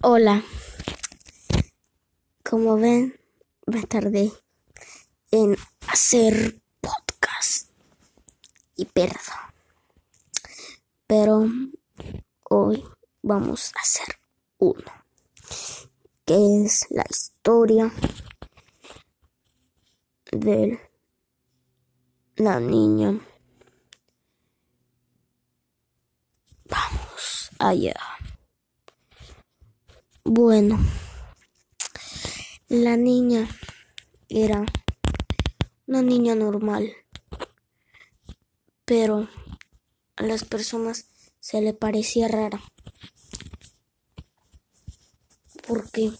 Hola. Como ven, me tardé en hacer podcast y perdón. Pero hoy vamos a hacer uno, que es la historia de la niña. Vamos allá. Bueno, la niña era una niña normal, pero a las personas se le parecía rara porque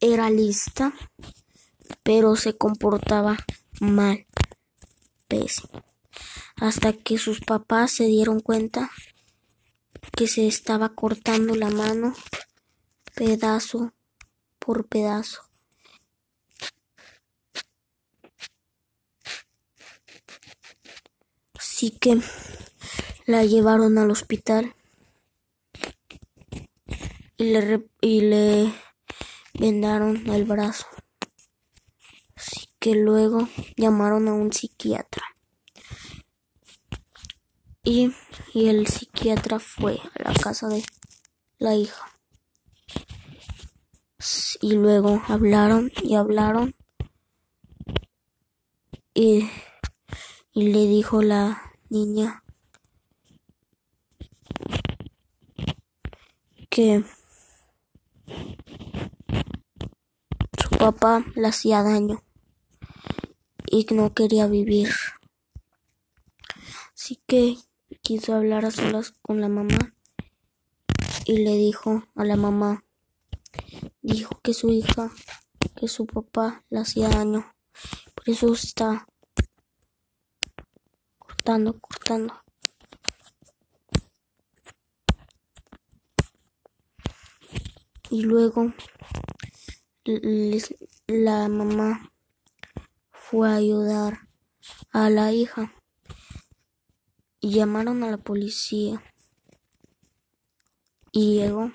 era lista, pero se comportaba mal, pésimo, hasta que sus papás se dieron cuenta que se estaba cortando la mano pedazo por pedazo. Así que la llevaron al hospital y le, y le vendaron el brazo. Así que luego llamaron a un psiquiatra. Y, y el psiquiatra fue a la casa de la hija y luego hablaron y hablaron y, y le dijo la niña que su papá le hacía daño y que no quería vivir. Así que quiso hablar a solas con la mamá y le dijo a la mamá dijo que su hija, que su papá le hacía daño. Por eso está cortando, cortando. Y luego la mamá fue a ayudar a la hija y llamaron a la policía y llegó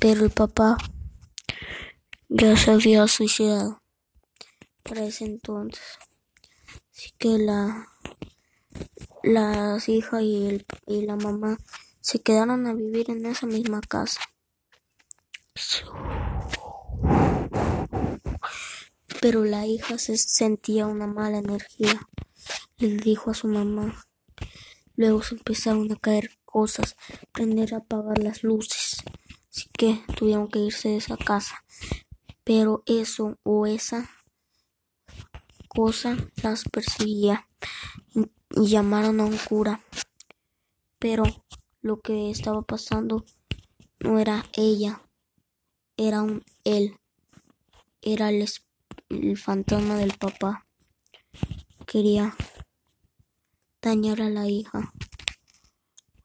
pero el papá ya se había suicidado para ese entonces. Así que la las hijas y, el, y la mamá se quedaron a vivir en esa misma casa. Pero la hija se sentía una mala energía. Le dijo a su mamá. Luego se empezaron a caer cosas, prender a apagar las luces. Así que tuvieron que irse de esa casa. Pero eso o esa cosa las perseguía y llamaron a un cura. Pero lo que estaba pasando no era ella, era un él, era el, el fantasma del papá. Quería dañar a la hija.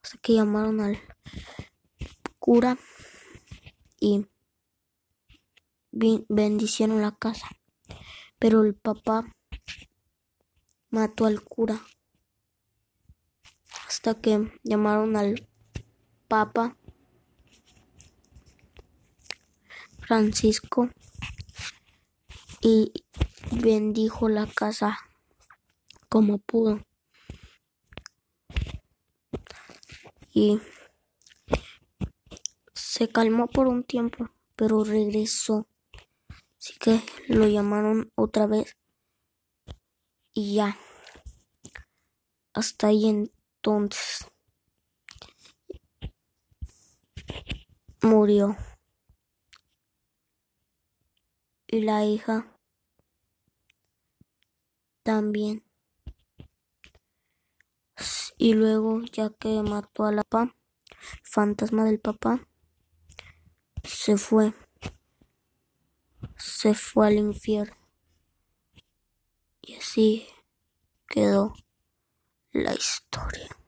Hasta que llamaron al cura y bendicieron la casa. Pero el papá mató al cura hasta que llamaron al papa Francisco y bendijo la casa como pudo. Y se calmó por un tiempo, pero regresó. Así que lo llamaron otra vez. Y ya. Hasta ahí entonces. Murió. Y la hija también. Y luego, ya que mató a la papá, fantasma del papá, se fue, se fue al infierno. Y así quedó la historia.